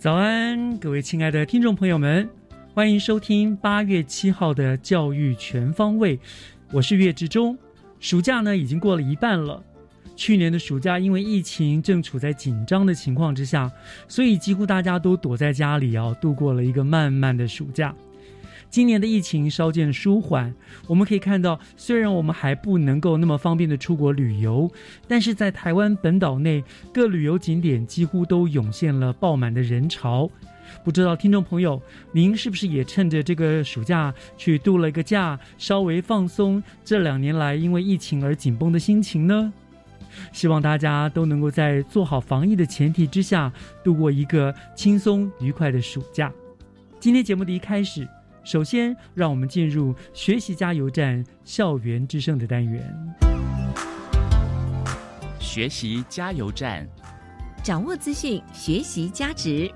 早安，各位亲爱的听众朋友们，欢迎收听八月七号的教育全方位。我是岳志忠。暑假呢已经过了一半了。去年的暑假因为疫情正处在紧张的情况之下，所以几乎大家都躲在家里啊，度过了一个漫漫的暑假。今年的疫情稍见舒缓，我们可以看到，虽然我们还不能够那么方便的出国旅游，但是在台湾本岛内各旅游景点几乎都涌现了爆满的人潮。不知道听众朋友，您是不是也趁着这个暑假去度了个假，稍微放松这两年来因为疫情而紧绷的心情呢？希望大家都能够在做好防疫的前提之下，度过一个轻松愉快的暑假。今天节目的一开始，首先让我们进入学习加油站校园之声的单元。学习加油站，掌握资讯，学习价值。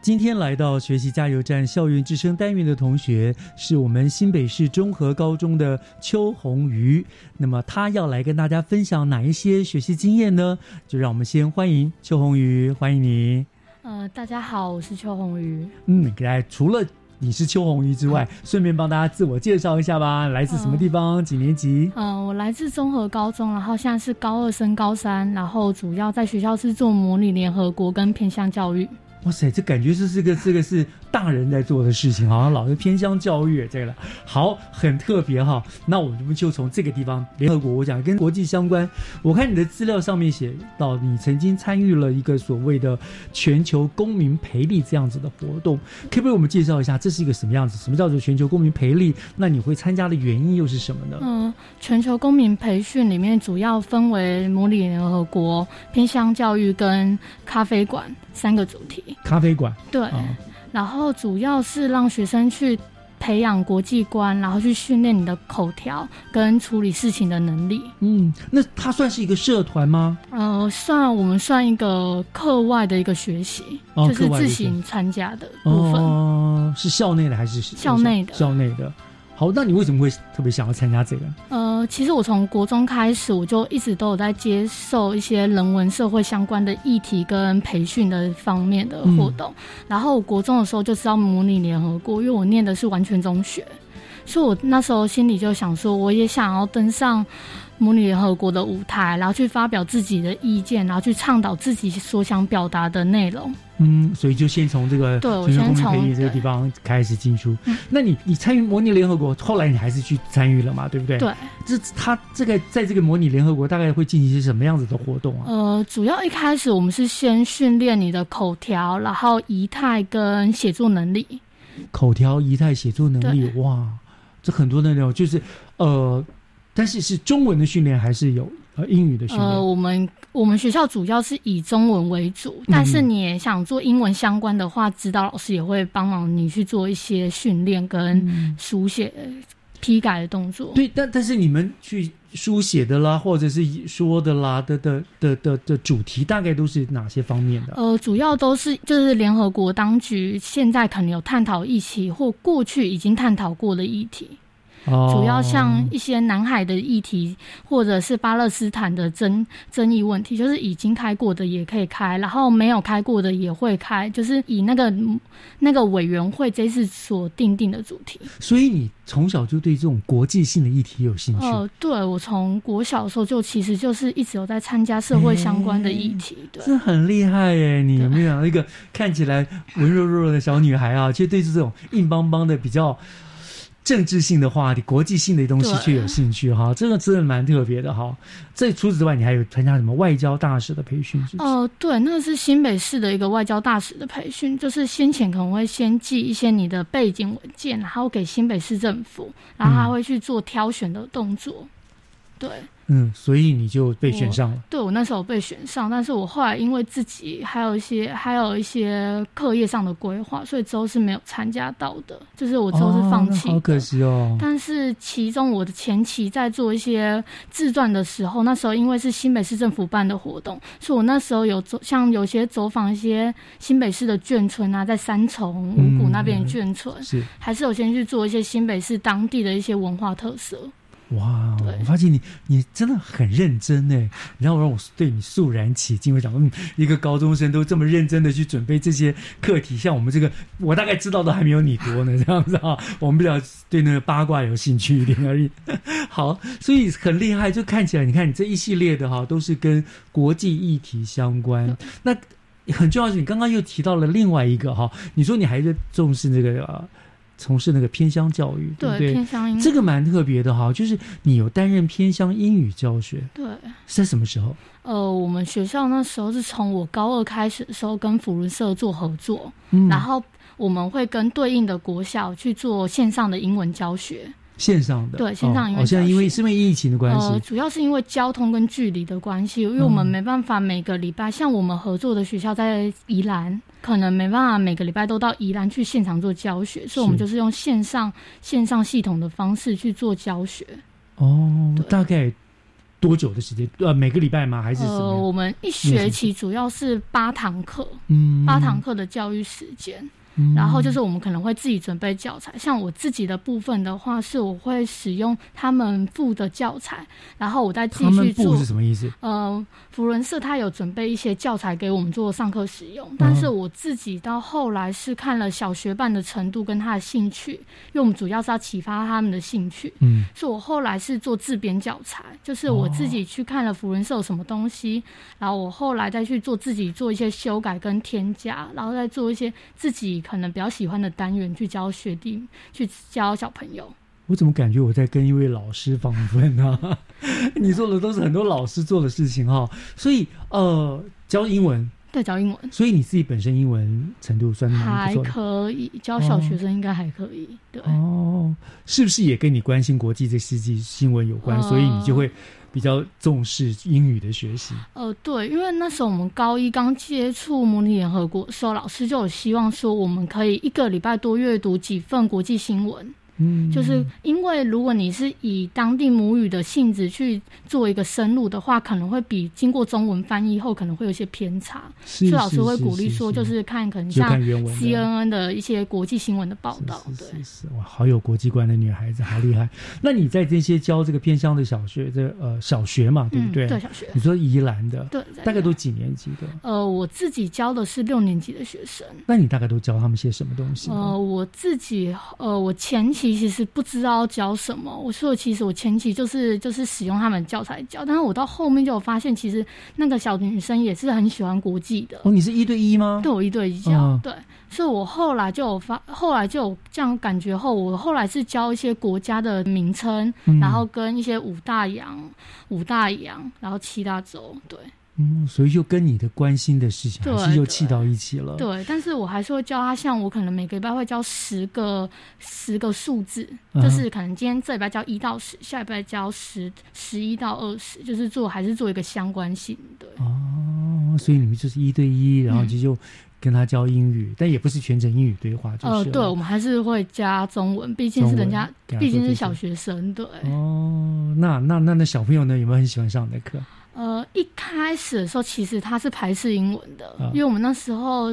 今天来到学习加油站校园之声单元的同学，是我们新北市中和高中的邱红瑜。那么他要来跟大家分享哪一些学习经验呢？就让我们先欢迎邱红瑜，欢迎你。呃，大家好，我是邱红瑜。嗯，给大家除了你是邱红瑜之外，顺便帮大家自我介绍一下吧。来自什么地方？几年级？嗯、我来自综合高中，然后现在是高二升高三，然后主要在学校是做模拟联合国跟偏向教育。哇塞，这感觉是这个这个是大人在做的事情，好像老是偏向教育这个了。好，很特别哈。那我们就从这个地方，联合国，我讲跟国际相关。我看你的资料上面写到，你曾经参与了一个所谓的全球公民培力这样子的活动，可不可以我们介绍一下这是一个什么样子？什么叫做全球公民培力？那你会参加的原因又是什么呢？嗯、全球公民培训里面主要分为模拟联合国、偏向教育跟咖啡馆三个主题。咖啡馆对，啊，然后主要是让学生去培养国际观，然后去训练你的口条跟处理事情的能力。嗯，那它算是一个社团吗？呃，算我们算一个课外的一个学习，哦就是自行参加的部分。哦，是校内的还是校内的校内的。好，那你为什么会特别想要参加这个？呃，其实我从国中开始，我就一直都有在接受一些人文社会相关的议题跟培训的方面的活动。然后我国中的时候就知道模拟联合国，因为我念的是完全中学，所以我那时候心里就想说，我也想要登上模拟联合国的舞台，然后去发表自己的意见，然后去倡导自己所想表达的内容。嗯，所以就先从这个对我先从这个地方开始进出。嗯那你你参与模拟联合国，后来你还是去参与了嘛？对不对？。对，这他这个在这个模拟联合国大概会进行一些什么样子的活动啊？呃，主要一开始我们是先训练你的口条，然后仪态跟写作能力。口条、仪态、写作能力，哇，这很多的内容就是呃，但是是中文的训练还是有呃英语的训练？呃，我们我们学校主要是以中文为主，但是你也想做英文相关的话，指导老师也会帮忙你去做一些训练跟书写、批改的动作。对，但但是你们去书写的啦，或者是说的啦的的的的的主题，大概都是哪些方面的？呃，主要都是就是联合国当局现在可能有探讨议题，或过去已经探讨过的议题。哦主要像一些南海的议题，或者是巴勒斯坦的争争议问题，就是已经开过的也可以开，然后没有开过的也会开，就是以那个那个委员会这次所定定的主题。所以你从小就对这种国际性的议题有兴趣。呃，对我从国小的时候就其实就是一直有在参加社会相关的议题，对。这很厉害耶！你有没有想到一个看起来文弱弱的小女孩啊，却对这种硬邦邦的比较政治性的话题、国际性的东西对却有兴趣哈？这个真的蛮特别的哈。这除此之外，你还有参加什么外交大使的培训？是不是？哦、对，那个是新北市的一个外交大使的培训，就是先前可能会先寄一些你的背景文件，然后给新北市政府，然后他会去做挑选的动作。对，嗯，所以你就被选上了。对我那时候被选上，但是我后来因为自己还有一些还有一些课业上的规划，所以之后是没有参加到的，就是我之后是放弃。哦好可惜哦。但是其中我的前期在做一些自传的时候，那时候因为是新北市政府办的活动，所以我那时候有走，像有些走访一些新北市的眷村啊，在三重、五股那边的眷村，是还是有先去做一些新北市当地的一些文化特色。哇，我发现你你真的很认真哎，然后让我对你肃然起敬。我想，嗯，一个高中生都这么认真的去准备这些课题，像我们这个，我大概知道的还没有你多呢，这样子啊，我们比较对那个八卦有兴趣一点而已。好，所以很厉害，就看起来，你看你这一系列的哈，都是跟国际议题相关。那很重要的是，你刚刚又提到了另外一个哈，你说你还是重视这个呃，从事那个偏乡教育，对不对？偏乡英这个蛮特别的哈，就是你有担任偏乡英语教学，对。是在什么时候？呃，我们学校那时候是从我高二开始的时候跟福伦社做合作，嗯然后我们会跟对应的国小去做线上的英文教学。线上的，对线上因为，因为是因为疫情的关系，呃，主要是因为交通跟距离的关系，因为我们嗯没办法每个礼拜，像我们合作的学校在宜兰，可能没办法每个礼拜都到宜兰去现场做教学，所以我们就是用线上线上系统的方式去做教学。哦，大概多久的时间？呃，每个礼拜吗？还是什呃？我们一学期主要是八堂课，嗯，八堂课的教育时间。嗯，然后就是我们可能会自己准备教材，像我自己的部分的话，是我会使用他们附的教材，然后我再继续做部是。什么意思？呃，福伦社他有准备一些教材给我们做上课使用，但是我自己到后来是看了小学办的程度跟他的兴趣，因为我们主要是要启发他们的兴趣，嗯，所以我后来是做自编教材，就是我自己去看了福伦社有什么东西，然后我后来再去做自己做一些修改跟添加，然后再做一些自己可能比较喜欢的单元去教学弟，去教小朋友。我怎么感觉我在跟一位老师访问呢、你做的都是很多老师做的事情哈、所以呃，教英文，对，教英文所以你自己本身英文程度算还。可以，教小学生应该还可以。对，哦，是不是也跟你关心国际这世纪新闻有关？所以你就会比较重视英语的学习。呃，对，因为那时候我们高一刚接触模拟联合国的时候，老师就有希望说，我们可以一个礼拜多阅读几份国际新闻。嗯，就是因为如果你是以当地母语的性质去做一个深入的话，可能会比经过中文翻译后可能会有一些偏差，是所以老师会鼓励说，就是看可能像 CNN 的一些国际新闻的报道，是是对。是是，哇，好有国际观的女孩子，好厉害。那你在这些教这个偏乡的小学，这呃小学嘛，对不嗯，对？对，小学你说宜兰的，对，大概都几年级的？呃，我自己教的是六年级的学生。那你大概都教他们些什么东西？呃，我自己呃，我前期其实不知道教什么，我说其实我前期就是就是使用他们教材教，但是我到后面就有发现，其实那个小女生也是很喜欢国际的，哦，你是一对一吗？对我一对一教，嗯对，所以我后来就有发，后来就有这样感觉后，我后来是教一些国家的名称，嗯。然后跟一些五大洋、五大洋，然后七大洲，对嗯，所以就跟你的关心的事情还是对又气到一起了。对，但是我还是会教他，像我可能每个礼拜会教十个十个数字，嗯就是可能今天这礼拜教一到十，下礼拜教十十一到二十，就是做还是做一个相关性，对。哦，所以你们就是一对一，然后嗯就就跟他教英语，但也不是全程英语对话，就是呃，对，我们还是会加中文，毕竟是人家，毕竟是小学生，对。哦，那那那那小朋友呢，有没有很喜欢上你的课？呃，一开始的时候，其实他是排斥英文的，啊因为我们那时候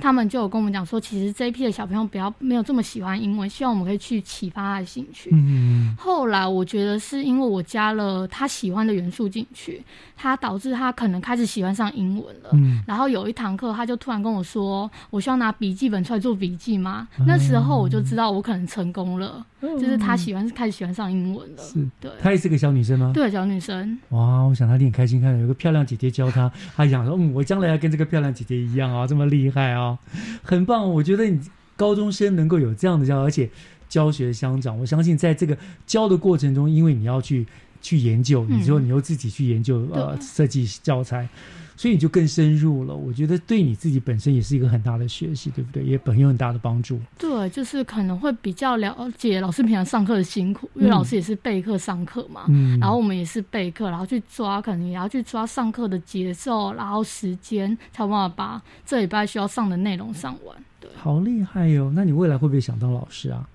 他们就有跟我们讲说，其实这一批的小朋友比较没有这么喜欢英文，希望我们可以去启发他的兴趣。嗯后来我觉得是因为我加了他喜欢的元素进去，他导致他可能开始喜欢上英文了。嗯然后有一堂课，他就突然跟我说：“我需要拿笔记本出来做笔记吗？”那时候我就知道我可能成功了，就是她喜欢开始喜欢上英文了。是，对，她也是个小女生吗？对，小女生，哇，我想她一定很开心，看到有个漂亮姐姐教她，她想说，嗯，我将来要跟这个漂亮姐姐一样啊，这么厉害啊，很棒。我觉得你高中生能够有这样的教，而且教学相长，我相信在这个教的过程中，因为你要去去研究，嗯你说你又自己去研究呃对设计教材。所以你就更深入了，我觉得对你自己本身也是一个很大的学习，对不对？也很有很大的帮助。对，就是可能会比较了解老师平常上课的辛苦，因为嗯老师也是备课上课嘛。嗯，然后我们也是备课，然后去抓，可能也要去抓上课的节奏，然后时间，才有办法把这礼拜需要上的内容上完。对，好厉害哟、那你未来会不会想当老师啊？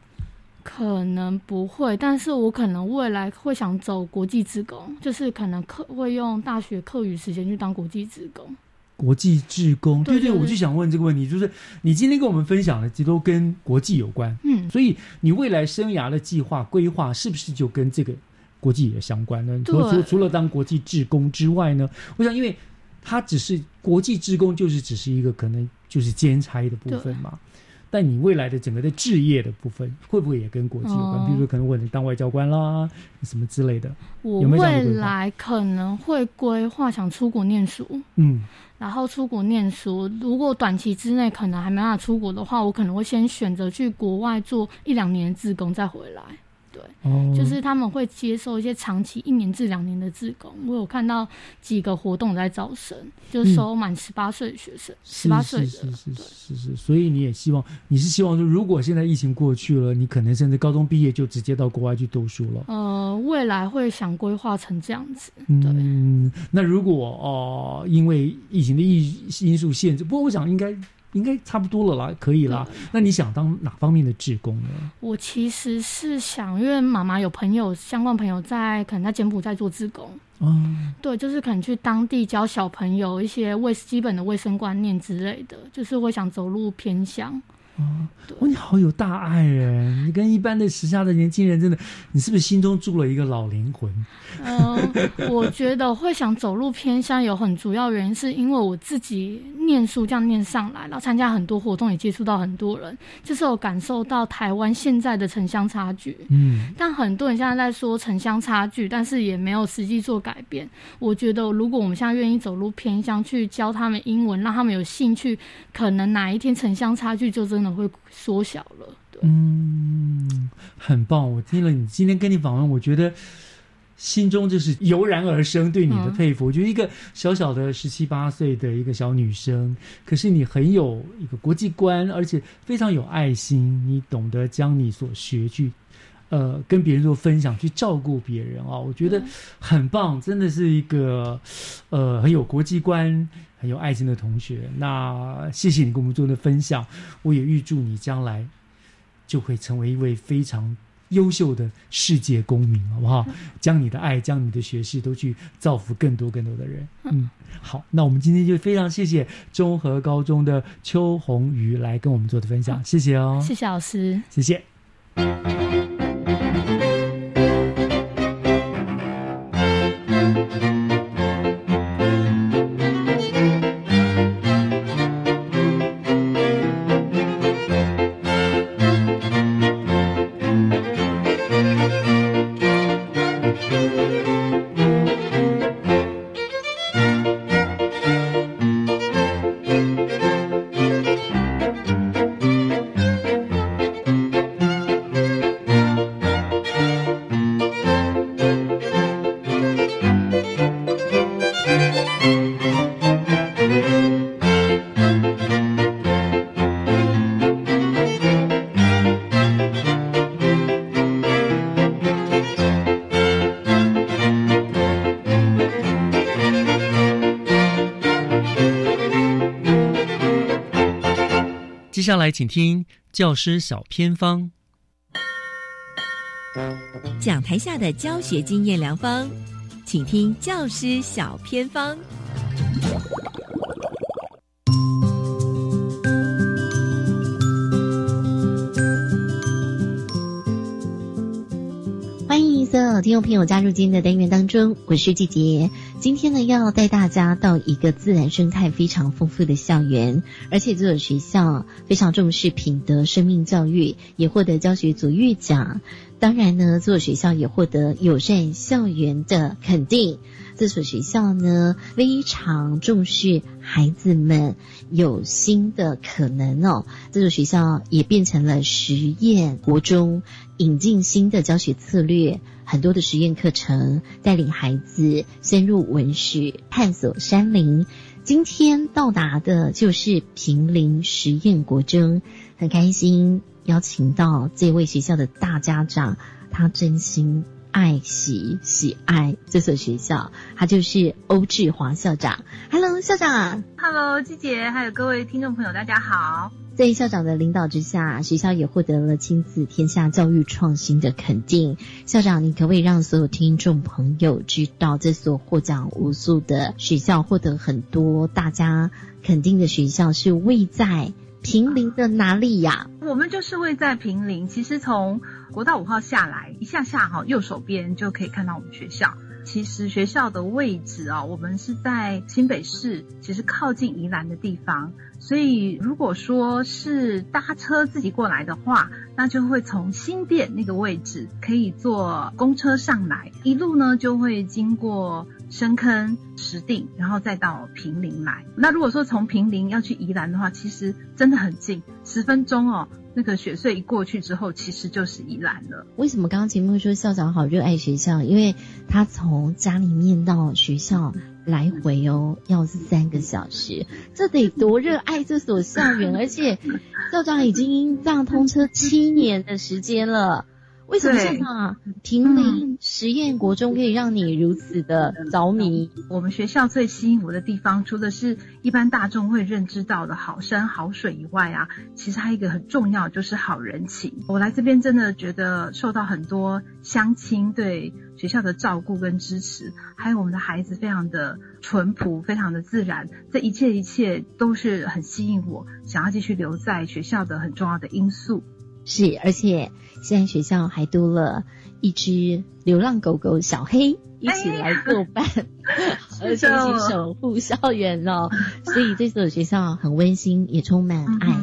可能不会，但是我可能未来会想走国际职工，就是可能课会用大学课余时间去当国际职工。国际职工，对对，对对对我就想问这个问题，就是你今天跟我们分享的，这都跟国际有关，嗯，所以你未来生涯的计划规划是不是就跟这个国际也相关呢？除了除除了当国际职工之外呢，我想，因为它只是国际职工，就是只是一个可能就是兼差的部分嘛。但你未来的整个的置业的部分，会不会也跟国际有关？哦比如说，可能我能当外交官啦，什么之类的。我未来可能会规划想出国念书，嗯，然后出国念书。如果短期之内可能还没办法出国的话，我可能会先选择去国外做一两年的志工再回来。对，哦，就是他们会接受一些长期一年至两年的志工。我有看到几个活动在招生，就收满十八岁的学生，十八岁的是是是是是是，所以你也希望，你是希望说，如果现在疫情过去了，你可能甚至高中毕业就直接到国外去读书了。呃，未来会想规划成这样子。对，嗯，那如果哦、因为疫情的因因素限制，不过我想应该应该差不多了啦，可以啦。那你想当哪方面的志工呢？我其实是想，因为妈妈有朋友，相关朋友在可能在柬埔寨做志工，嗯，对，就是可能去当地教小朋友一些卫基本的卫生观念之类的，就是会想走入偏乡。哇，你好有大爱哎！你跟一般的时下的年轻人，真的，你是不是心中住了一个老灵魂？嗯，我觉得会想走入偏乡有很主要原因，是因为我自己念书这样念上来，然后参加很多活动，也接触到很多人，就是有感受到台湾现在的城乡差距。嗯，但很多人现在在说城乡差距，但是也没有实际做改变。我觉得，如果我们现在愿意走入偏乡去教他们英文，让他们有兴趣，可能哪一天城乡差距就真的会缩小了。对，嗯，很棒！我听了你今天跟你访问，我觉得心中就是油然而生对你的嗯佩服。我觉得一个小小的十七八岁的一个小女生，可是你很有一个国际观，而且非常有爱心，你懂得将你所学去。呃，跟别人做分享，去照顾别人啊，我觉得很棒，真的是一个呃很有国际观、很有爱心的同学。那谢谢你跟我们做的分享，我也预祝你将来就会成为一位非常优秀的世界公民，好不好？将你的爱，将你的学识都去造福更多更多的人。嗯，好，那我们今天就非常谢谢中和高中的邱红瑜来跟我们做的分享，谢谢哦，谢谢老师。谢谢。下来请听教师小偏方。讲台下的教学经验良方请听教师小偏方。欢迎所有听众朋友加入今天的单元当中我是季杰今天呢，要带大家到一个自然生态非常丰富的校园，而且这所学校非常重视品德生命教育，也获得教学卓越奖。当然呢，这所学校也获得友善校园的肯定。这所学校呢，非常重视孩子们有新的可能哦。这所学校也变成了实验国中，引进新的教学策略，很多的实验课程，带领孩子深入文学，探索山林。今天到达的就是平林实验国中，很开心邀请到这位学校的大家长，他真心。爱喜喜爱这所学校，他就是欧志华校长。Hello，校长。Hello，季姐，还有各位听众朋友，大家好。在校长的领导之下，学校也获得了亲子天下教育创新的肯定。校长，你可不可以让所有听众朋友知道，这所获奖无数的学校，获得很多大家肯定的学校，是位在平林的哪里呀？我们就是位在平林。其实从国道五号下来一下下哈，右手边就可以看到我们学校。其实学校的位置啊，我们是在新北市，其实靠近宜兰的地方。所以如果说是搭车自己过来的话，那就会从新店那个位置可以坐公车上来，一路呢就会经过深坑、石碇，然后再到平林来。那如果说从平林要去宜兰的话，其实真的很近，十分钟哦。那个雪穗一过去之后，其实就是宜兰了。为什么刚刚节目说校长好热爱学校？因为他从家里面到学校来回哦，要三个小时，这得多热爱这所校园！而且校长已经这样通车七年的时间了。为什么校长啊？平林实验国中可以让你如此的着迷？我们学校最吸引我的地方，除了是一般大众会认知到的好山好水以外啊，其实还有一个很重要，就是好人情。我来这边真的觉得受到很多乡亲对学校的照顾跟支持，还有我们的孩子非常的淳朴，非常的自然，这一切一切都是很吸引我想要继续留在学校的很重要的因素。是，而且现在学校还多了一只流浪狗狗小黑，一起来作伴，而且一起守护校园哦。所以这所学校很温馨，也充满爱。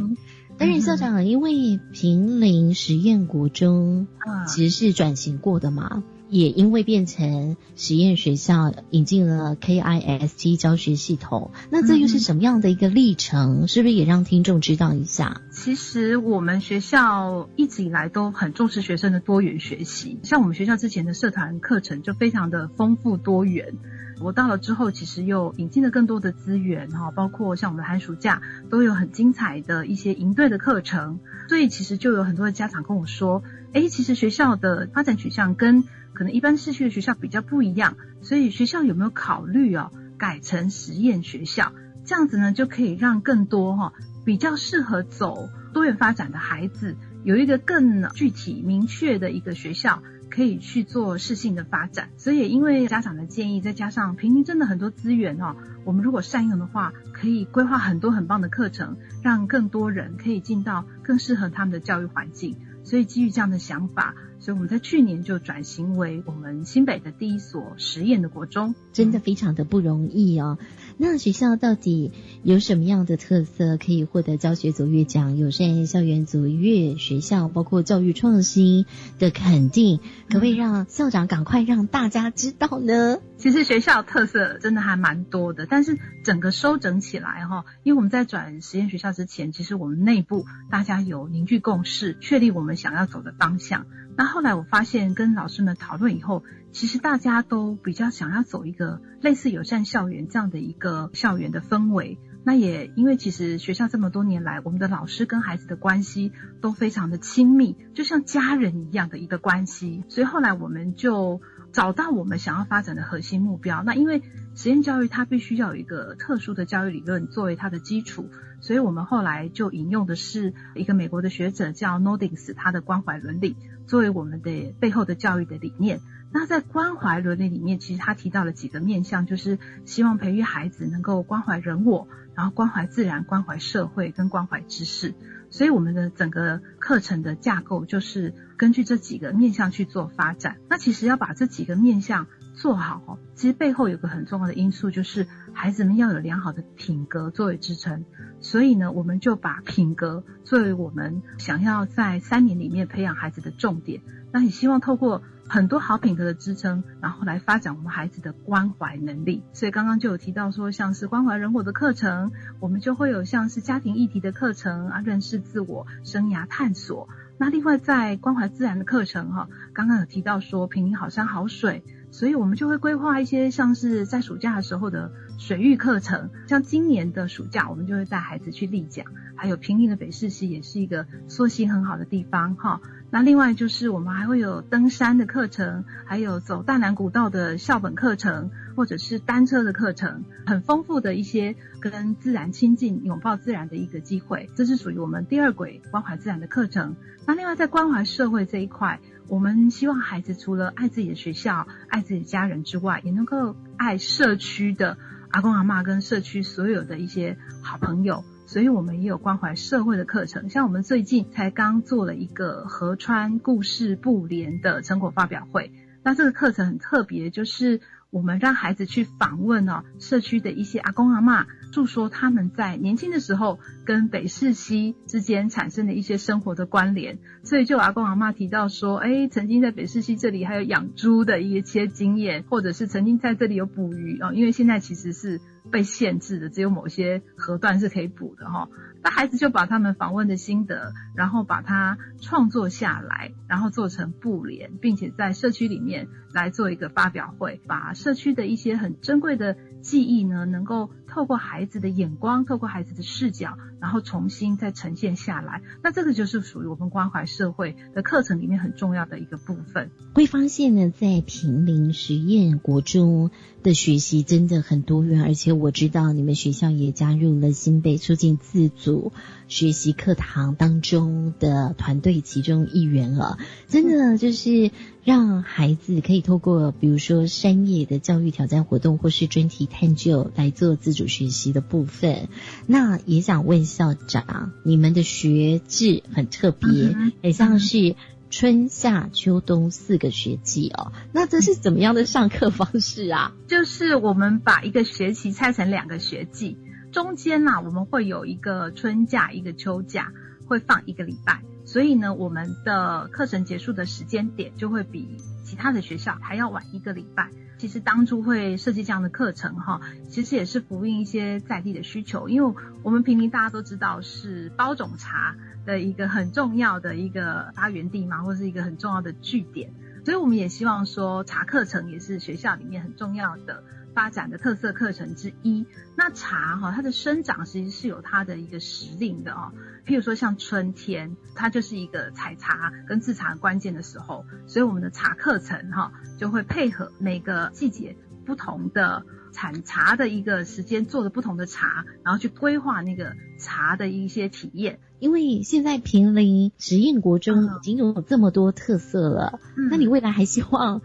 但是校长，因为平林实验国中其实是转型过的嘛。也因为变成实验学校，引进了 KIST 教学系统，那这又是什么样的一个历程？是不是也让听众知道一下？其实我们学校一直以来都很重视学生的多元学习，像我们学校之前的社团课程就非常的丰富多元。我到了之后，其实又引进了更多的资源哈，包括像我们的寒暑假都有很精彩的一些营队的课程，所以其实就有很多的家长跟我说，哎，其实学校的发展取向跟可能一般市区的学校比较不一样，所以学校有没有考虑哦改成实验学校？这样子呢就可以让更多哈比较适合走多元发展的孩子有一个更具体明确的一个学校可以去做适性的发展。所以因为家长的建议，再加上平林真的很多资源哦，我们如果善用的话，可以规划很多很棒的课程，让更多人可以进到更适合他们的教育环境。所以基于这样的想法。所以我们在去年就转型为我们新北的第一所实验的国中，真的非常的不容易哦。那学校到底有什么样的特色可以获得教学卓越奖、友善校园卓越学校，包括教育创新的肯定？可不可以让校长赶快让大家知道呢？其实学校特色真的还蛮多的，但是整个收整起来哈，因为我们在转实验学校之前，其实我们内部大家有凝聚共识，确立我们想要走的方向。那后来我发现，跟老师们讨论以后，其实大家都比较想要走一个类似友善校园这样的一个校园的氛围。那也因为其实学校这么多年来，我们的老师跟孩子的关系都非常的亲密，就像家人一样的一个关系。所以后来我们就找到我们想要发展的核心目标。那因为实验教育它必须要有一个特殊的教育理论作为它的基础，所以我们后来就引用的是一个美国的学者叫 Nodings，他的关怀伦理。作为我们的背后的教育的理念，那在关怀伦理里面，其实他提到了几个面向，就是希望培育孩子能够关怀人我，然后关怀自然、关怀社会跟关怀知识。所以我们的整个课程的架构就是根据这几个面向去做发展。那其实要把这几个面向做好，其实背后有个很重要的因素，就是孩子们要有良好的品格作为支撑。所以呢，我们就把品格作为我们想要在三年里面培养孩子的重点。那也希望透过很多好品格的支撑，然后来发展我们孩子的关怀能力。所以刚刚就有提到说，像是关怀人我的课程，我们就会有像是家庭议题的课程啊，认识自我、生涯探索。那另外在关怀自然的课程哈，刚刚有提到说平林好山好水。所以我们就会规划一些像是在暑假的时候的水域课程，像今年的暑假，我们就会带孩子去丽江，还有平林的北势溪也是一个溯溪很好的地方哈。那另外就是我们还会有登山的课程，还有走大南古道的校本课程，或者是单车的课程，很丰富的一些跟自然亲近、拥抱自然的一个机会。这是属于我们第二轨关怀自然的课程。那另外在关怀社会这一块。我们希望孩子除了爱自己的学校、爱自己的家人之外，也能够爱社区的阿公阿妈跟社区所有的一些好朋友。所以我们也有关怀社会的课程，像我们最近才刚做了一个河川故事布联的成果发表会。那这个课程很特别，就是我们让孩子去访问哦社区的一些阿公阿妈。诉说他们在年轻的时候跟北市溪之间产生的一些生活的关联，所以就阿公阿妈提到说，哎，曾经在北市溪这里还有养猪的一些经验，或者是曾经在这里有捕鱼啊，因为现在其实是被限制的，只有某些河段是可以补的哈。那孩子就把他们访问的心得，然后把它创作下来，然后做成布帘，并且在社区里面来做一个发表会，把社区的一些很珍贵的记忆呢，能够。透过孩子的眼光，透过孩子的视角，然后重新再呈现下来。那这个就是属于我们关怀社会的课程里面很重要的一个部分。会发现呢，在平林实验国中的学习真的很多元，而且我知道你们学校也加入了新北促进自主学习课堂当中的团队其中一员了。真的就是让孩子可以透过比如说山野的教育挑战活动，或是专题探究来做自主。学习的部分，那也想问校长，你们的学制很特别，很像是春夏秋冬四个学季哦。那这是怎么样的上课方式啊？就是我们把一个学期拆成两个学季，中间呢我们会有一个春假，一个秋假，会放一个礼拜，所以呢我们的课程结束的时间点就会比其他的学校还要晚一个礼拜。其实当初会设计这样的课程哈，其实也是呼应一些在地的需求，因为我们平林大家都知道是包种茶的一个很重要的一个发源地嘛，或是一个很重要的据点，所以我们也希望说茶课程也是学校里面很重要的。发展的特色课程之一，那茶哈，它的生长其实是有它的一个时令的哦。譬如说像春天，它就是一个采茶跟制茶关键的时候，所以我们的茶课程哈就会配合每个季节不同的产茶的一个时间，做的不同的茶，然后去规划那个茶的一些体验。因为现在平林实验国中已经有这么多特色了，那你未来还希望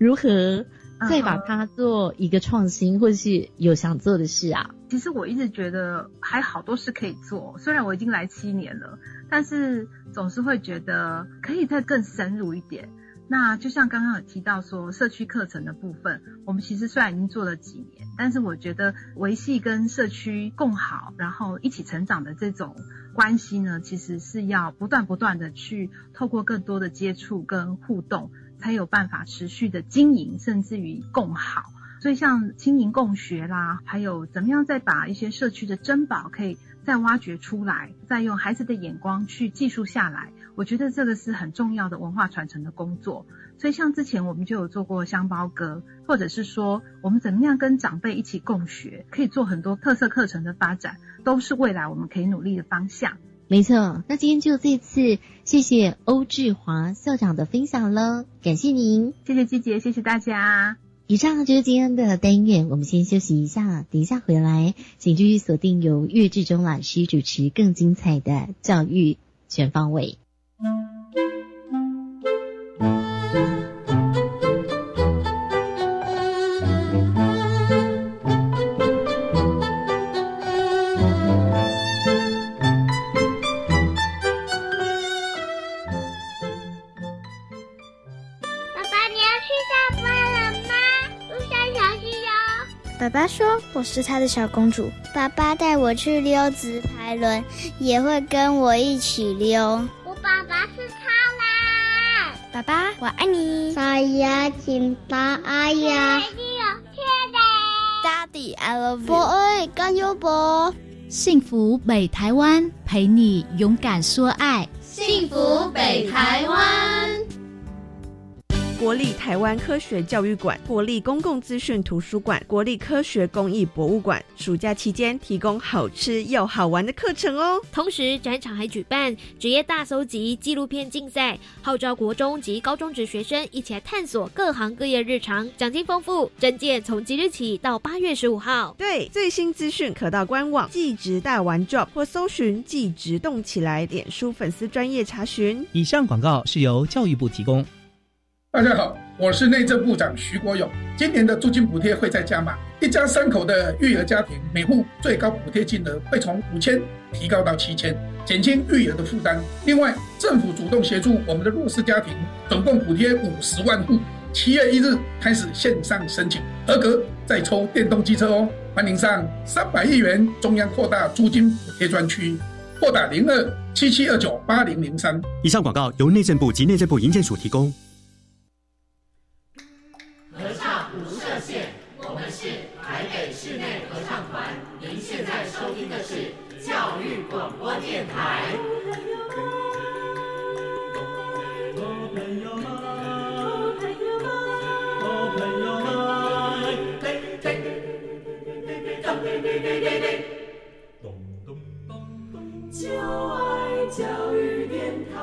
如何？再把它做一个创新，或者是有想做的事啊。其实我一直觉得还好多事可以做，虽然我已经来七年了，但是总是会觉得可以再更深入一点。那就像刚刚有提到说社区课程的部分，我们其实虽然已经做了几年，但是我觉得维系跟社区共好，然后一起成长的这种关系呢，其实是要不断不断的去透过更多的接触跟互动。才有办法持续的经营，甚至于共好。所以像经营共学啦，还有怎么样再把一些社区的珍宝可以再挖掘出来，再用孩子的眼光去记述下来，我觉得这个是很重要的文化传承的工作。所以像之前我们就有做过香包歌，或者是说我们怎么样跟长辈一起共学，可以做很多特色课程的发展，都是未来我们可以努力的方向。没错，那今天就这次谢谢欧志华校长的分享了，感谢您，谢谢季姐，谢谢大家。以上就是今天的单元，我们先休息一下，等一下回来，请继续锁定由岳志忠老师主持更精彩的教育全方位。爸爸说我是他的小公主。爸爸带我去溜直排轮，也会跟我一起溜。我爸爸是超人。爸爸，我爱你。大呀，请大爱呀。Daddy，I love you。博爱，加油博。幸福北台湾，陪你勇敢说爱。幸福北台湾。国立台湾科学教育馆、国立公共资讯图书馆、国立科学工艺博物馆，暑假期间提供好吃又好玩的课程哦。同时，展场还举办职业大搜集纪录片竞赛，号召国中及高中职学生一起来探索各行各业日常，奖金丰富。征件从即日起到八月十五号。对，最新资讯可到官网“技职大玩 Job” 或搜寻“技职动起来”脸书粉丝专业查询。以上广告是由教育部提供。大家好，我是内政部长徐国勇。今年的租金补贴会再加码，一家三口的育儿家庭每户最高补贴金额会从五千提高到七千，减轻育儿的负担。另外，政府主动协助我们的弱势家庭，总共补贴五十万户。七月一日开始线上申请，合格再抽电动机车哦。欢迎上三百亿元中央扩大租金补贴专区，拨打零二七七二九八零零三。以上广告由内政部及内政部营建署提供。就爱教育电台。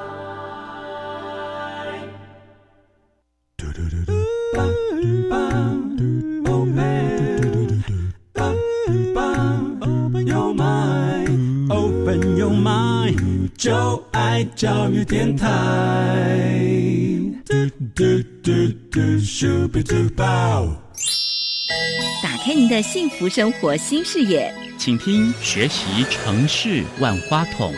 Open your mind，就爱教育电台。打 开您的幸福生活新视野，请听学习城市万花筒。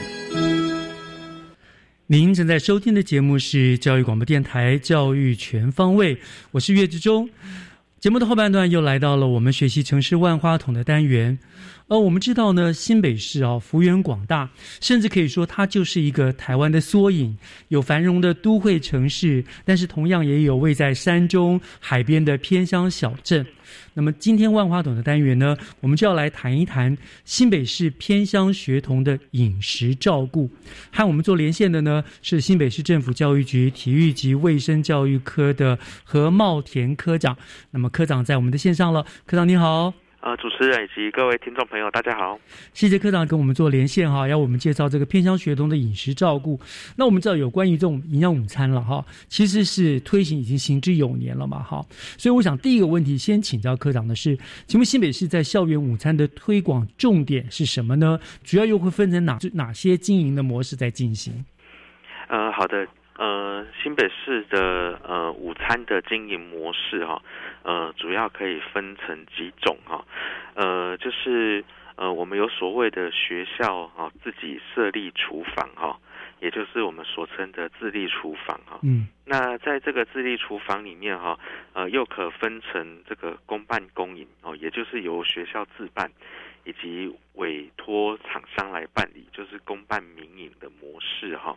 您正在收听的节目是教育广播电台《教育全方位》，我是岳志忠。节目的后半段又来到了我们学习城市万花筒的单元。呃，我们知道呢，新北市啊，幅员广大，甚至可以说它就是一个台湾的缩影，有繁荣的都会城市，但是同样也有位在山中海边的偏乡小镇。那么今天万花筒的单元呢，我们就要来谈一谈新北市偏乡学童的饮食照顾。和我们做连线的呢是新北市政府教育局体育及卫生教育科的何茂田科长。那么科长在我们的线上了，科长你好。呃，主持人以及各位听众朋友，大家好。谢谢科长跟我们做连线哈，要我们介绍这个偏乡学童的饮食照顾。那我们知道有关于这种营养午餐了哈，其实是推行已经行之有年了嘛哈。所以我想第一个问题先请教科长的是，请问新北市在校园午餐的推广重点是什么呢？主要又会分成哪哪些经营的模式在进行？呃，好的。呃，新北市的呃午餐的经营模式哈，呃，主要可以分成几种哈，呃，就是呃我们有所谓的学校哈自己设立厨房哈，也就是我们所称的自立厨房哈。嗯。那在这个自立厨房里面哈，呃，又可分成这个公办公营哦，也就是由学校自办，以及委托厂商来办理，就是公办民营的模式哈。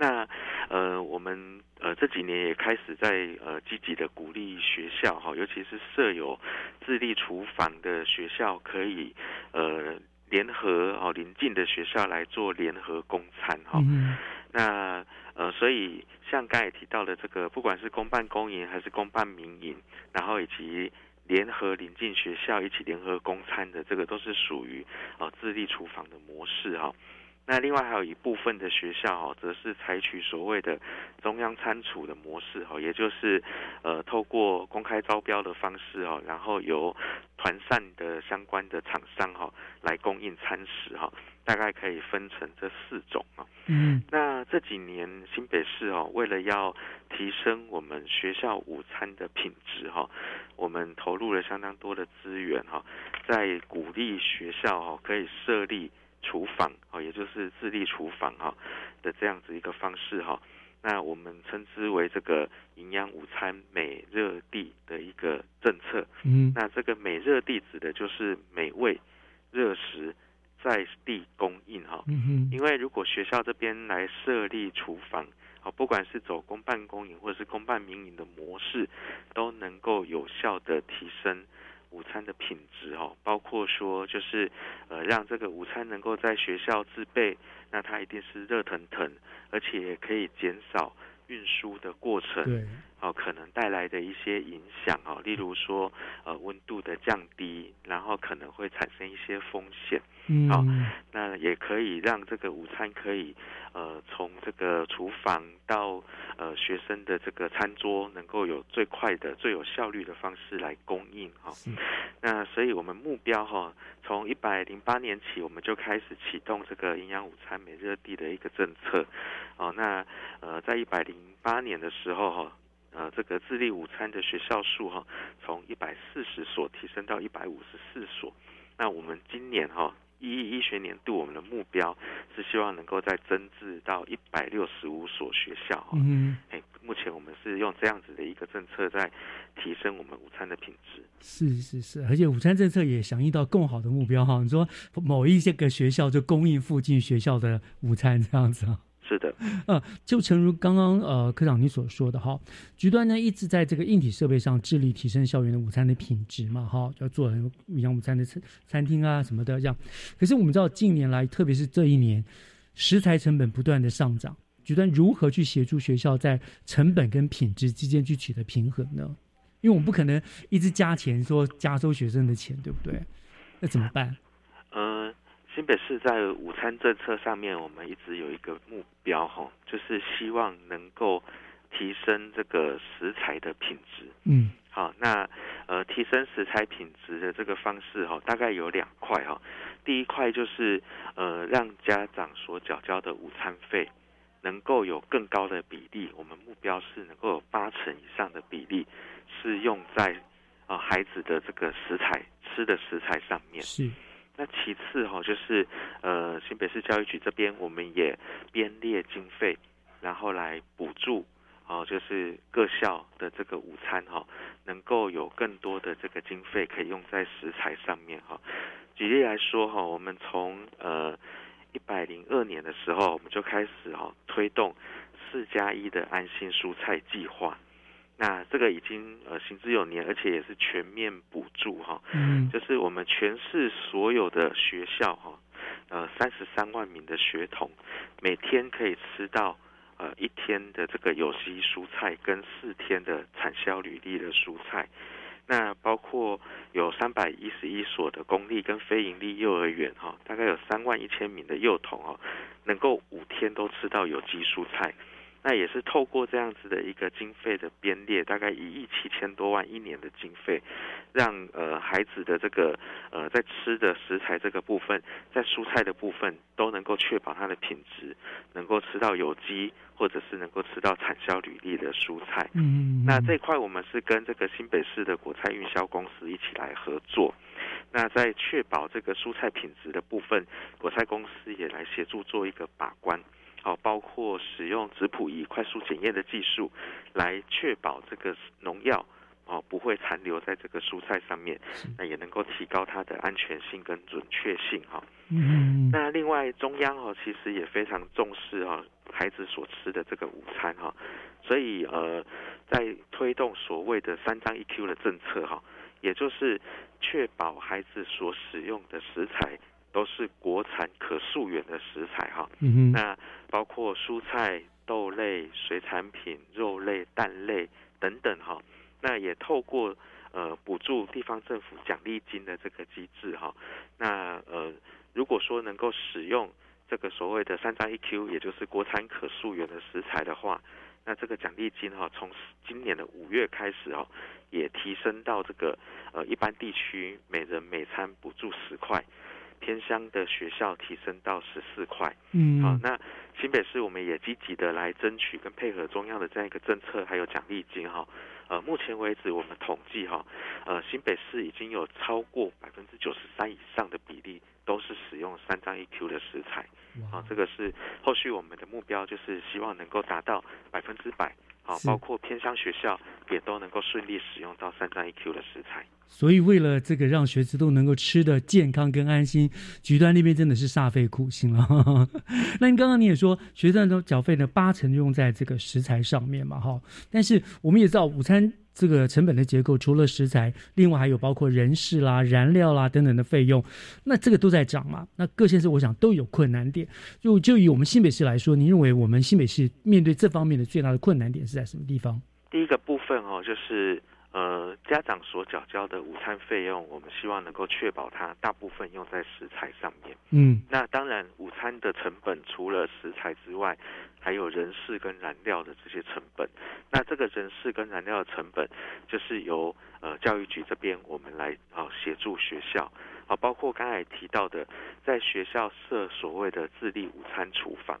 那呃，我们呃这几年也开始在呃积极的鼓励学校哈，尤其是设有自立厨房的学校，可以呃联合哦邻近的学校来做联合供餐哈。那呃，所以像刚才提到的这个，不管是公办公营还是公办民营，然后以及联合邻近学校一起联合公餐的，这个都是属于呃自立厨房的模式哈。那另外还有一部分的学校哦，则是采取所谓的中央餐厨的模式哦，也就是呃透过公开招标的方式哦，然后由团膳的相关的厂商哈来供应餐食哈，大概可以分成这四种啊。嗯，那这几年新北市哦，为了要提升我们学校午餐的品质哈，我们投入了相当多的资源哈，在鼓励学校哈可以设立。厨房哦，也就是自立厨房哈的这样子一个方式哈，那我们称之为这个营养午餐美热地的一个政策。嗯，那这个美热地指的就是美味热食在地供应哈。嗯哼，因为如果学校这边来设立厨房，好，不管是走公办公营或者是公办民营的模式，都能够有效的提升午餐的品质哦。包括说就是呃让这个午餐能够在学校自备，那它一定是热腾腾，而且也可以减少运输的过程。对。哦，可能带来的一些影响哦，例如说，呃，温度的降低，然后可能会产生一些风险。嗯，好，那也可以让这个午餐可以，呃，从这个厨房到呃学生的这个餐桌，能够有最快的、最有效率的方式来供应哈。那所以我们目标哈，从一百零八年起，我们就开始启动这个营养午餐每日地的一个政策。哦，那呃，在一百零八年的时候哈。呃，这个自立午餐的学校数哈，从一百四十所提升到一百五十四所。那我们今年哈一一学年度，我们的目标是希望能够再增至到一百六十五所学校。嗯，哎，目前我们是用这样子的一个政策在提升我们午餐的品质。是是是，而且午餐政策也响应到更好的目标哈。你说某一些个学校就供应附近学校的午餐这样子啊。是的，呃，就诚如刚刚呃科长你所说的哈，局端呢一直在这个硬体设备上致力提升校园的午餐的品质嘛，哈，要做很营养午餐的餐餐厅啊什么的这样。可是我们知道近年来，特别是这一年，食材成本不断的上涨，局端如何去协助学校在成本跟品质之间去取得平衡呢？因为我们不可能一直加钱说加收学生的钱，对不对？那怎么办？嗯。新北市在午餐政策上面，我们一直有一个目标哈，就是希望能够提升这个食材的品质。嗯，好，那呃，提升食材品质的这个方式哈，大概有两块哈。第一块就是呃，让家长所缴交的午餐费能够有更高的比例，我们目标是能够有八成以上的比例是用在啊孩子的这个食材吃的食材上面。是。那其次哈，就是呃，新北市教育局这边，我们也编列经费，然后来补助，哦，就是各校的这个午餐哈，能够有更多的这个经费可以用在食材上面哈。举例来说哈，我们从呃一百零二年的时候，我们就开始哈推动四加一的安心蔬菜计划。那这个已经呃行之有年，而且也是全面补助哈，嗯，就是我们全市所有的学校哈，呃三十三万名的学童，每天可以吃到呃一天的这个有机蔬菜跟四天的产销履历的蔬菜，那包括有三百一十一所的公立跟非营利幼儿园哈，大概有三万一千名的幼童哦，能够五天都吃到有机蔬菜。那也是透过这样子的一个经费的编列，大概一亿七千多万一年的经费，让呃孩子的这个呃在吃的食材这个部分，在蔬菜的部分都能够确保它的品质，能够吃到有机或者是能够吃到产销履历的蔬菜。嗯，那这块我们是跟这个新北市的果菜运销公司一起来合作。那在确保这个蔬菜品质的部分，果菜公司也来协助做一个把关。好，包括使用质谱仪快速检验的技术，来确保这个农药哦不会残留在这个蔬菜上面，那也能够提高它的安全性跟准确性哈。嗯，那另外中央哦其实也非常重视哈孩子所吃的这个午餐哈，所以呃在推动所谓的三张一 Q 的政策哈，也就是确保孩子所使用的食材。都是国产可溯源的食材哈，那包括蔬菜、豆类、水产品、肉类、蛋类等等哈，那也透过呃补助地方政府奖励金的这个机制哈，那呃如果说能够使用这个所谓的三张一 Q，也就是国产可溯源的食材的话，那这个奖励金哈从今年的五月开始哦，也提升到这个呃一般地区每人每餐补助十块。偏乡的学校提升到十四块，嗯，好，那新北市我们也积极的来争取跟配合中央的这样一个政策，还有奖励金哈，呃，目前为止我们统计哈，呃，新北市已经有超过百分之九十三以上的比例都是使用三张一 Q 的食材，啊，这个是后续我们的目标就是希望能够达到百分之百。好，包括偏乡学校也都能够顺利使用到三张一 Q 的食材。所以为了这个让学子都能够吃的健康跟安心，局端那边真的是煞费苦心了。那你刚刚你也说，学生都缴费呢八成用在这个食材上面嘛，哈。但是我们也知道，午餐这个成本的结构，除了食材，另外还有包括人事啦、燃料啦等等的费用，那这个都在涨嘛。那各县市我想都有困难点。就就以我们新北市来说，您认为我们新北市面对这方面的最大的困难点是在什么地方？第一个部分哦，就是。呃，家长所缴交的午餐费用，我们希望能够确保它大部分用在食材上面。嗯，那当然，午餐的成本除了食材之外，还有人事跟燃料的这些成本。那这个人事跟燃料的成本，就是由呃教育局这边我们来啊协助学校啊，包括刚才提到的，在学校设所谓的自立午餐厨房，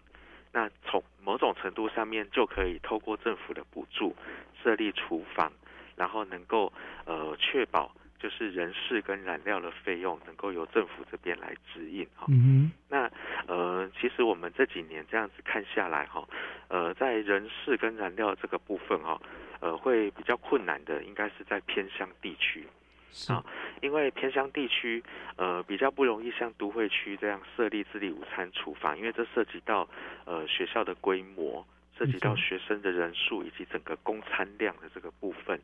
那从某种程度上面就可以透过政府的补助设立厨房。然后能够呃确保就是人事跟燃料的费用能够由政府这边来指引哈。嗯那呃其实我们这几年这样子看下来哈，呃在人事跟燃料这个部分哈，呃会比较困难的应该是在偏乡地区啊，因为偏乡地区呃比较不容易像都会区这样设立自立午餐厨房，因为这涉及到呃学校的规模。涉及到学生的人数以及整个供餐量的这个部分，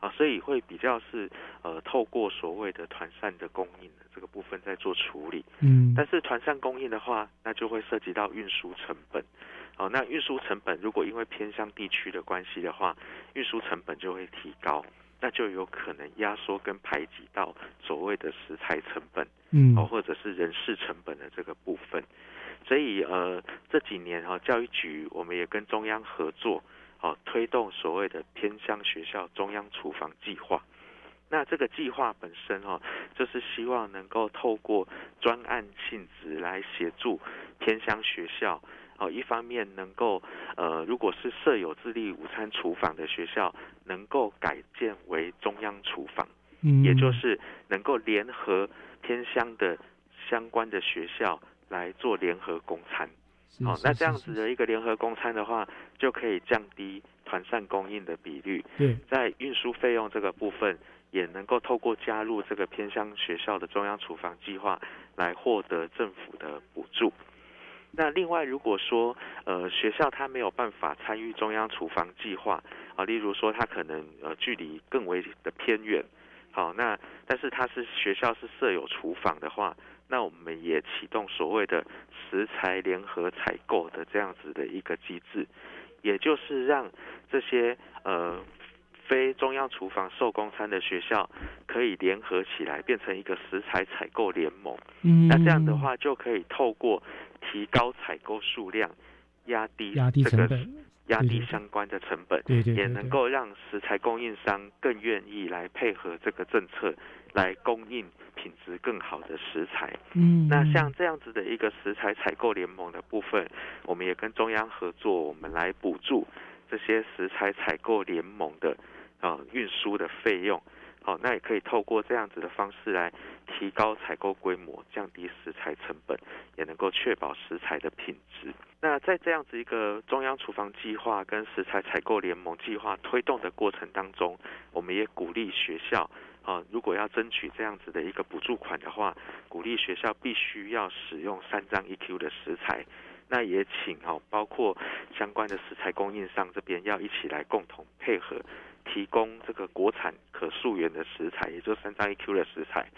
啊，所以会比较是呃透过所谓的团膳的供应的这个部分在做处理。嗯，但是团膳供应的话，那就会涉及到运输成本。哦，那运输成本如果因为偏向地区的关系的话，运输成本就会提高，那就有可能压缩跟排挤到所谓的食材成本，嗯，哦，或者是人事成本的这个部分。所以呃这几年哈教育局我们也跟中央合作，哦推动所谓的偏乡学校中央厨房计划。那这个计划本身哦，就是希望能够透过专案性质来协助偏乡学校，哦一方面能够呃如果是设有自立午餐厨房的学校，能够改建为中央厨房，嗯，也就是能够联合偏乡的相关的学校。来做联合供餐，好，那这样子的一个联合供餐的话，就可以降低团膳供应的比率。对，在运输费用这个部分，也能够透过加入这个偏乡学校的中央厨房计划，来获得政府的补助。那另外，如果说呃学校它没有办法参与中央厨房计划啊，例如说它可能呃距离更为的偏远，好，那但是它是学校是设有厨房的话。那我们也启动所谓的食材联合采购的这样子的一个机制，也就是让这些呃非中央厨房受公餐的学校可以联合起来，变成一个食材采购联盟。嗯，那这样的话就可以透过提高采购数量，压低压低成本，压低相关的成本，对对，也能够让食材供应商更愿意来配合这个政策。来供应品质更好的食材。嗯，那像这样子的一个食材采购联盟的部分，我们也跟中央合作，我们来补助这些食材采购联盟的啊运输的费用。好，那也可以透过这样子的方式来提高采购规模，降低食材成本，也能够确保食材的品质。那在这样子一个中央厨房计划跟食材采购联盟计划推动的过程当中，我们也鼓励学校。啊，如果要争取这样子的一个补助款的话，鼓励学校必须要使用三张 EQ 的食材，那也请哦，包括相关的食材供应商这边要一起来共同配合，提供这个国产可溯源的食材，也就三张 EQ 的食材，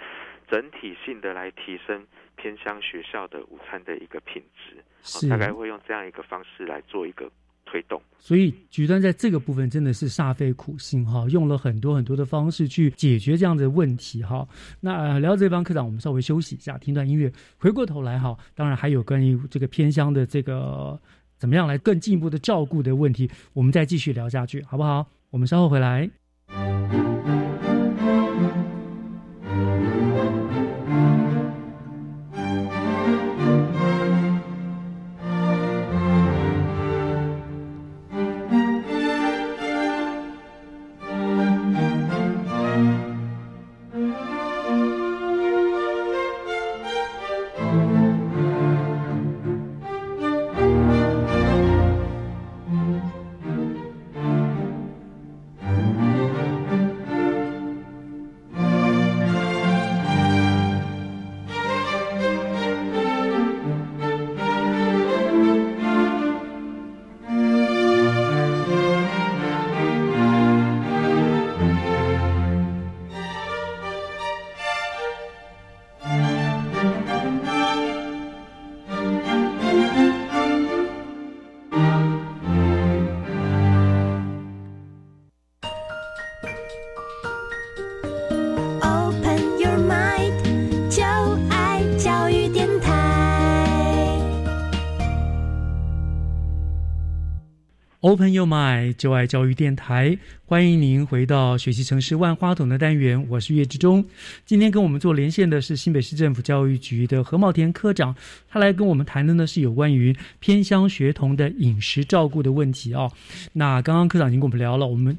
整体性的来提升偏乡学校的午餐的一个品质，大概会用这样一个方式来做一个。推动，所以局端在这个部分真的是煞费苦心哈，用了很多很多的方式去解决这样的问题哈。那聊这帮科长，我们稍微休息一下，听段音乐，回过头来哈，当然还有关于这个偏乡的这个怎么样来更进一步的照顾的问题，我们再继续聊下去，好不好？我们稍后回来。就爱教育电台，欢迎您回到学习城市万花筒的单元，我是岳志忠。今天跟我们做连线的是新北市政府教育局的何茂田科长，他来跟我们谈的呢是有关于偏乡学童的饮食照顾的问题哦。那刚刚科长已经跟我们聊了，我们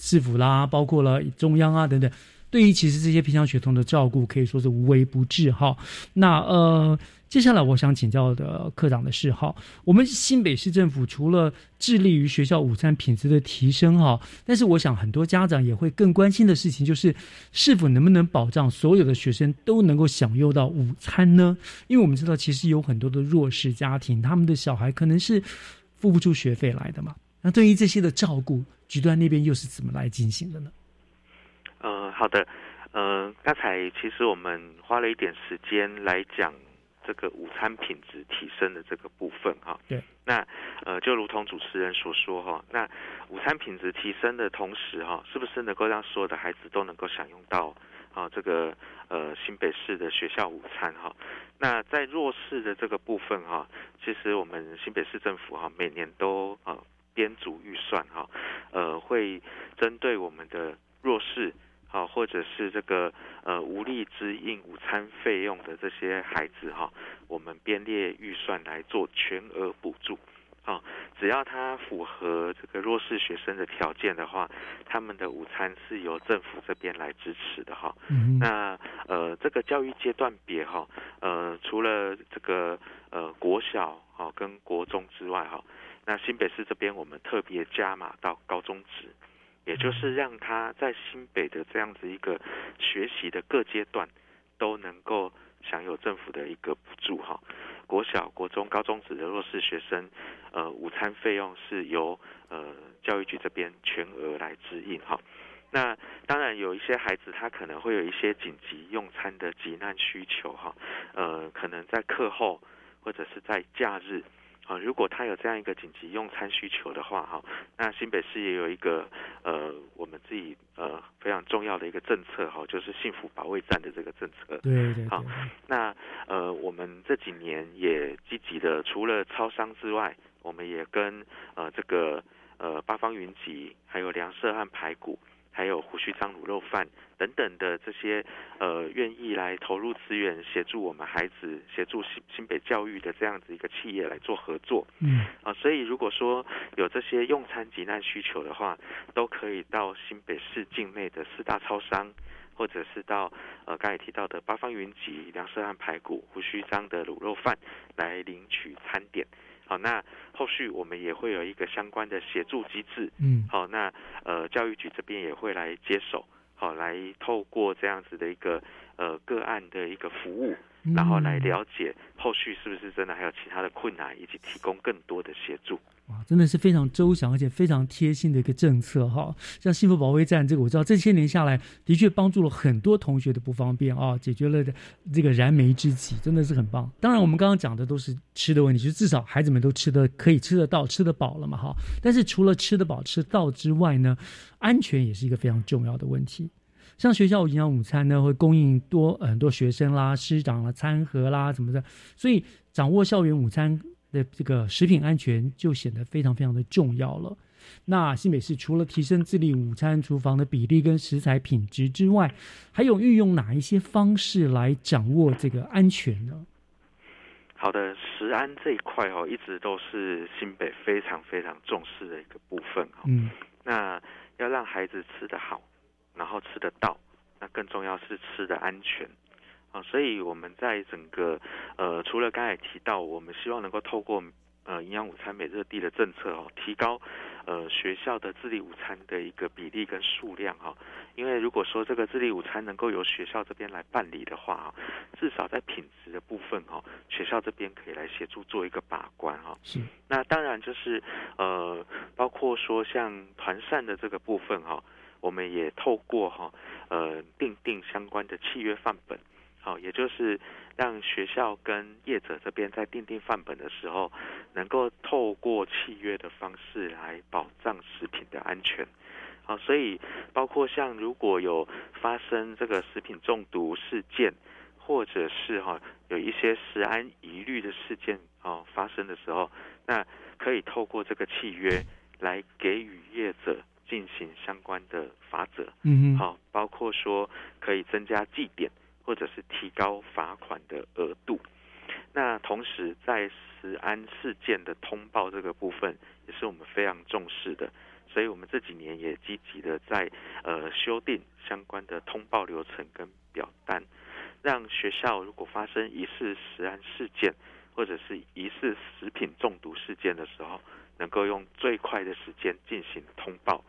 市府啦，包括了中央啊等等，对于其实这些偏乡学童的照顾可以说是无微不至哈。那呃。接下来我想请教的科长的是哈，我们新北市政府除了致力于学校午餐品质的提升哈，但是我想很多家长也会更关心的事情就是，是否能不能保障所有的学生都能够享用到午餐呢？因为我们知道其实有很多的弱势家庭，他们的小孩可能是付不出学费来的嘛。那对于这些的照顾，局端那边又是怎么来进行的呢？呃，好的，呃，刚才其实我们花了一点时间来讲。这个午餐品质提升的这个部分哈，对，那呃就如同主持人所说哈，那午餐品质提升的同时哈，是不是能够让所有的孩子都能够享用到啊这个呃新北市的学校午餐哈？那在弱势的这个部分哈，其实我们新北市政府哈每年都啊编组预算哈，呃会针对我们的弱势。好，或者是这个呃无力支应午餐费用的这些孩子哈，我们编列预算来做全额补助。啊，只要他符合这个弱势学生的条件的话，他们的午餐是由政府这边来支持的哈。那呃这个教育阶段别哈，呃除了这个呃国小哈跟国中之外哈，那新北市这边我们特别加码到高中职。也就是让他在新北的这样子一个学习的各阶段都能够享有政府的一个补助哈，国小、国中、高中职的弱势学生，呃，午餐费用是由呃教育局这边全额来支应哈。那当然有一些孩子他可能会有一些紧急用餐的急难需求哈，呃，可能在课后或者是在假日。啊，如果他有这样一个紧急用餐需求的话，哈，那新北市也有一个呃，我们自己呃非常重要的一个政策，哈，就是幸福保卫战的这个政策。对对。好，那呃，我们这几年也积极的，除了超商之外，我们也跟呃这个呃八方云集，还有粮社和排骨。还有胡须章卤肉饭等等的这些呃，愿意来投入资源协助我们孩子、协助新新北教育的这样子一个企业来做合作。嗯啊，所以如果说有这些用餐急难需求的话，都可以到新北市境内的四大超商，或者是到呃刚才提到的八方云集、梁色汉排骨、胡须章的卤肉饭来领取餐点。好，那后续我们也会有一个相关的协助机制。嗯，好，那呃教育局这边也会来接手，好，来透过这样子的一个呃个案的一个服务，然后来了解后续是不是真的还有其他的困难，以及提供更多的协助。哇，真的是非常周详而且非常贴心的一个政策哈！像幸福保卫战这个，我知道这些年下来的确帮助了很多同学的不方便啊，解决了这个燃眉之急，真的是很棒。当然，我们刚刚讲的都是吃的问题，就至少孩子们都吃的可以吃得到、吃得饱了嘛哈。但是除了吃得饱、吃到之外呢，安全也是一个非常重要的问题。像学校营养午餐呢，会供应多很多学生啦、师长啦、餐盒啦什么的，所以掌握校园午餐。的这个食品安全就显得非常非常的重要了。那新北市除了提升自立午餐厨房的比例跟食材品质之外，还有运用哪一些方式来掌握这个安全呢？好的，食安这一块哦，一直都是新北非常非常重视的一个部分哦。嗯，那要让孩子吃得好，然后吃得到，那更重要是吃的安全。啊，所以我们在整个呃，除了刚才提到，我们希望能够透过呃营养午餐每日地的政策哦，提高呃学校的自立午餐的一个比例跟数量哈。因为如果说这个自立午餐能够由学校这边来办理的话啊，至少在品质的部分哈，学校这边可以来协助做一个把关哈。是。那当然就是呃，包括说像团膳的这个部分哈，我们也透过哈呃订定相关的契约范本。好，也就是让学校跟业者这边在订定范本的时候，能够透过契约的方式来保障食品的安全。好，所以包括像如果有发生这个食品中毒事件，或者是哈有一些食安疑虑的事件哦发生的时候，那可以透过这个契约来给予业者进行相关的法则。嗯好，包括说可以增加祭点，或者是提高罚款的额度。那同时在食安事件的通报这个部分，也是我们非常重视的。所以我们这几年也积极的在呃修订相关的通报流程跟表单，让学校如果发生疑似食安事件或者是疑似食品中毒事件的时候，能够用最快的时间进行通报。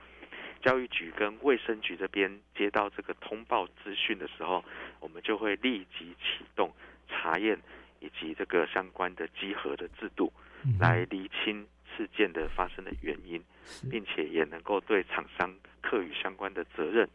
教育局跟卫生局这边接到这个通报资讯的时候，我们就会立即启动查验以及这个相关的稽核的制度，来厘清。事件的发生的原因，并且也能够对厂商课予相关的责任，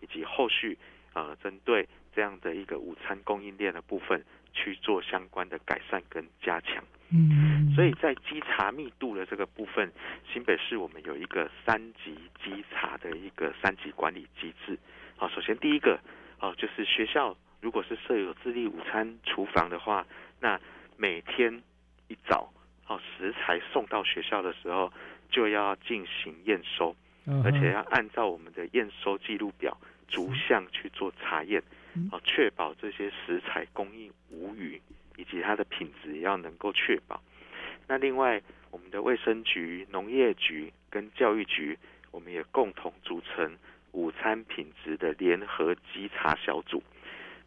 以及后续呃针对这样的一个午餐供应链的部分去做相关的改善跟加强。嗯，所以在稽查密度的这个部分，新北市我们有一个三级稽查的一个三级管理机制。好，首先第一个哦，就是学校如果是设有自立午餐厨房的话，那每天一早。哦，食材送到学校的时候就要进行验收，而且要按照我们的验收记录表逐项去做查验，哦，确保这些食材供应无虞，以及它的品质也要能够确保。那另外，我们的卫生局、农业局跟教育局，我们也共同组成午餐品质的联合稽查小组，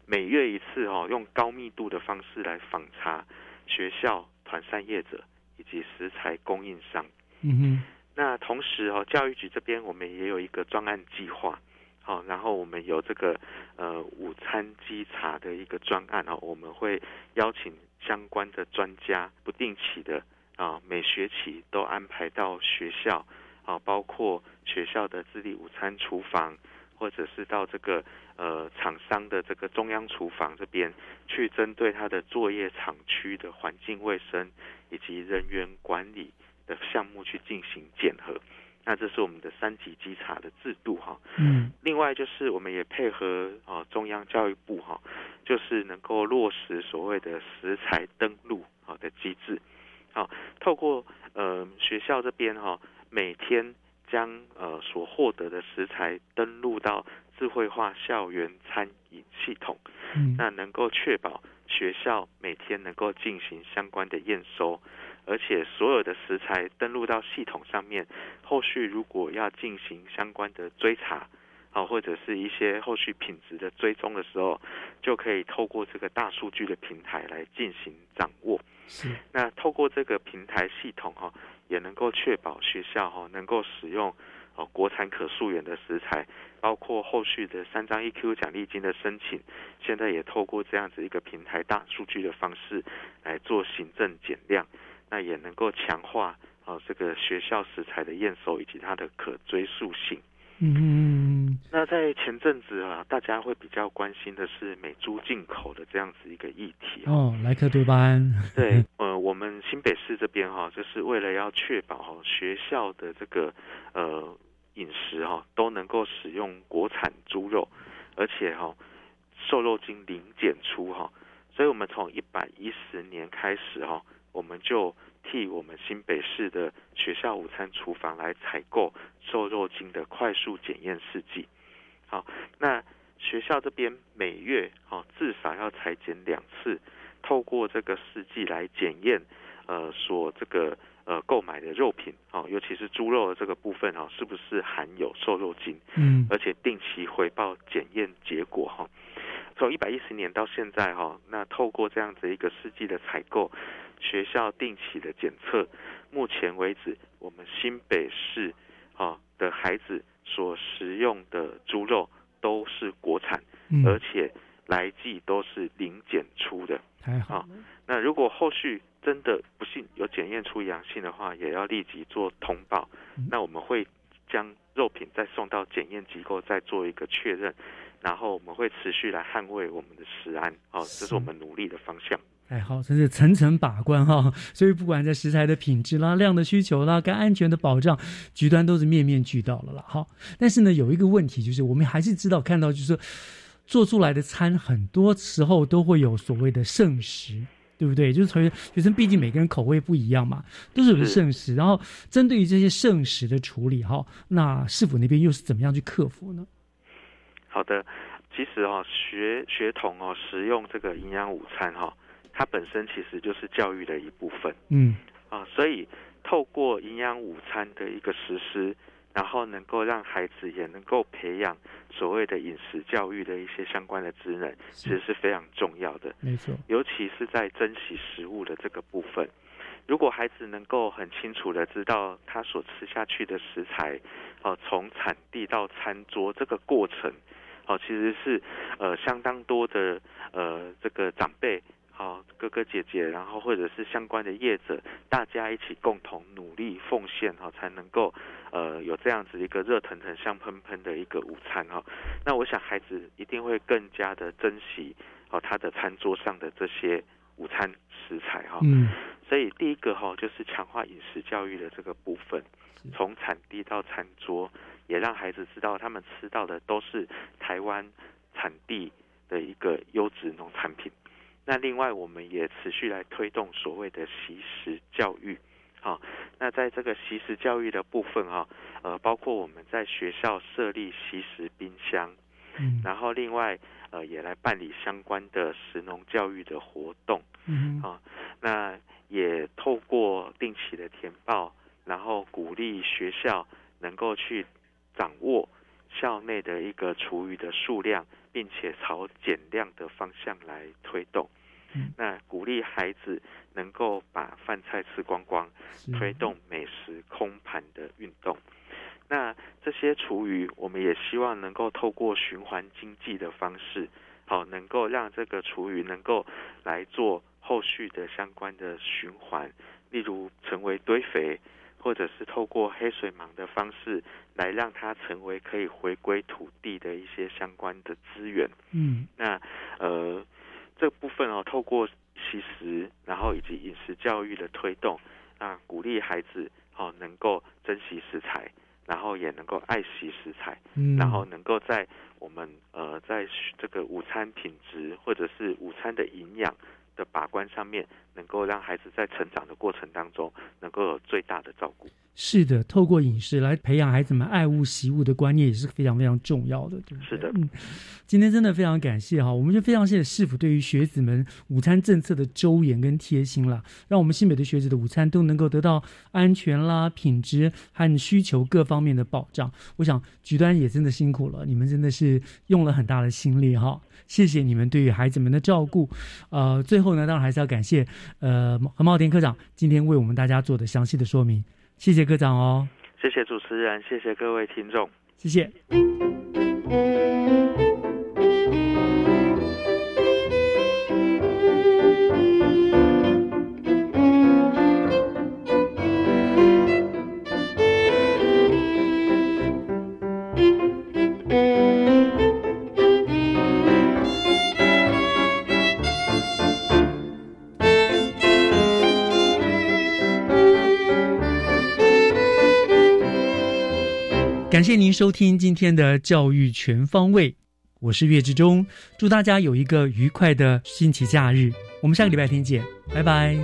每月一次哦，用高密度的方式来访查学校。团膳业者以及食材供应商，嗯哼，那同时哦，教育局这边我们也有一个专案计划，好，然后我们有这个呃午餐稽查的一个专案哦，我们会邀请相关的专家，不定期的啊，每学期都安排到学校啊，包括学校的自立午餐厨房。或者是到这个呃厂商的这个中央厨房这边去，针对他的作业厂区的环境卫生以及人员管理的项目去进行检核。那这是我们的三级稽查的制度哈。嗯。另外就是我们也配合啊中央教育部哈，就是能够落实所谓的食材登录啊的机制。好，透过呃学校这边哈每天。将呃所获得的食材登录到智慧化校园餐饮系统，嗯，那能够确保学校每天能够进行相关的验收，而且所有的食材登录到系统上面，后续如果要进行相关的追查，啊或者是一些后续品质的追踪的时候，就可以透过这个大数据的平台来进行掌握。是，那透过这个平台系统哈。也能够确保学校哈能够使用哦国产可溯源的食材，包括后续的三张 EQ 奖励金的申请，现在也透过这样子一个平台大数据的方式来做行政减量，那也能够强化哦这个学校食材的验收以及它的可追溯性。嗯，那在前阵子啊，大家会比较关心的是美猪进口的这样子一个议题哦，莱克多巴胺。对，呃，我们新北市这边哈，就是为了要确保哈学校的这个呃饮食哈都能够使用国产猪肉，而且哈瘦肉精零检出哈，所以我们从一百一十年开始哈，我们就。替我们新北市的学校午餐厨房来采购瘦肉精的快速检验试剂。好，那学校这边每月哦至少要裁剪两次，透过这个试剂来检验呃所这个呃购买的肉品哦，尤其是猪肉的这个部分哦，是不是含有瘦肉精？嗯，而且定期回报检验结果哈。从一百一十年到现在哈，那透过这样子一个试剂的采购。学校定期的检测，目前为止，我们新北市啊的孩子所食用的猪肉都是国产，而且来记都是零检出的。太好。那如果后续真的不幸有检验出阳性的话，也要立即做通报。那我们会将肉品再送到检验机构，再做一个确认，然后我们会持续来捍卫我们的食安。哦，这是我们努力的方向。哎，好，真是层层把关哈，所以不管在食材的品质啦、量的需求啦、跟安全的保障，局端都是面面俱到了啦。好，但是呢，有一个问题就是，我们还是知道看到，就是做出来的餐很多时候都会有所谓的剩食，对不对？就是学学生毕竟每个人口味不一样嘛，都是有剩食。然后针对于这些剩食的处理哈，那市府那边又是怎么样去克服呢？好的，其实哦，学学童哦，食用这个营养午餐哈，它本身其实就是教育的一部分。嗯，啊，所以透过营养午餐的一个实施。然后能够让孩子也能够培养所谓的饮食教育的一些相关的职能，其实是非常重要的。没错，尤其是在珍惜食物的这个部分，如果孩子能够很清楚的知道他所吃下去的食材，哦，从产地到餐桌这个过程，哦，其实是呃相当多的呃这个长辈。好，哥哥姐姐，然后或者是相关的业者，大家一起共同努力奉献哈，才能够呃有这样子一个热腾腾、香喷喷的一个午餐哈。那我想孩子一定会更加的珍惜哦他的餐桌上的这些午餐食材哈。嗯。所以第一个哈就是强化饮食教育的这个部分，从产地到餐桌，也让孩子知道他们吃到的都是台湾产地的一个优质农产品。那另外，我们也持续来推动所谓的习食教育，好，那在这个习食教育的部分啊，呃，包括我们在学校设立习食冰箱，嗯，然后另外呃也来办理相关的食农教育的活动，嗯，啊，那也透过定期的填报，然后鼓励学校能够去掌握校内的一个厨余的数量，并且朝减量的方向来推动。那鼓励孩子能够把饭菜吃光光，推动美食空盘的运动。那这些厨余，我们也希望能够透过循环经济的方式，好，能够让这个厨余能够来做后续的相关的循环，例如成为堆肥，或者是透过黑水芒的方式来让它成为可以回归土地的一些相关的资源。嗯，那呃。这部分哦，透过其实，然后以及饮食教育的推动，那，鼓励孩子哦能够珍惜食材，然后也能够爱惜食材，嗯，然后能够在我们呃在这个午餐品质或者是午餐的营养的把关上面，能够让孩子在成长的过程当中能够有最大的照顾。是的，透过饮食来培养孩子们爱物惜物的观念也是非常非常重要的，对不对？是的，嗯，今天真的非常感谢哈，我们就非常谢谢市府对于学子们午餐政策的周延跟贴心啦，让我们新北的学子的午餐都能够得到安全啦、品质和需求各方面的保障。我想局端也真的辛苦了，你们真的是用了很大的心力哈，谢谢你们对于孩子们的照顾。呃，最后呢，当然还是要感谢呃何茂田科长今天为我们大家做的详细的说明。谢谢科长哦，谢谢主持人，谢谢各位听众，谢谢。感谢您收听今天的教育全方位，我是岳志忠，祝大家有一个愉快的星期假日，我们下个礼拜天见，拜拜。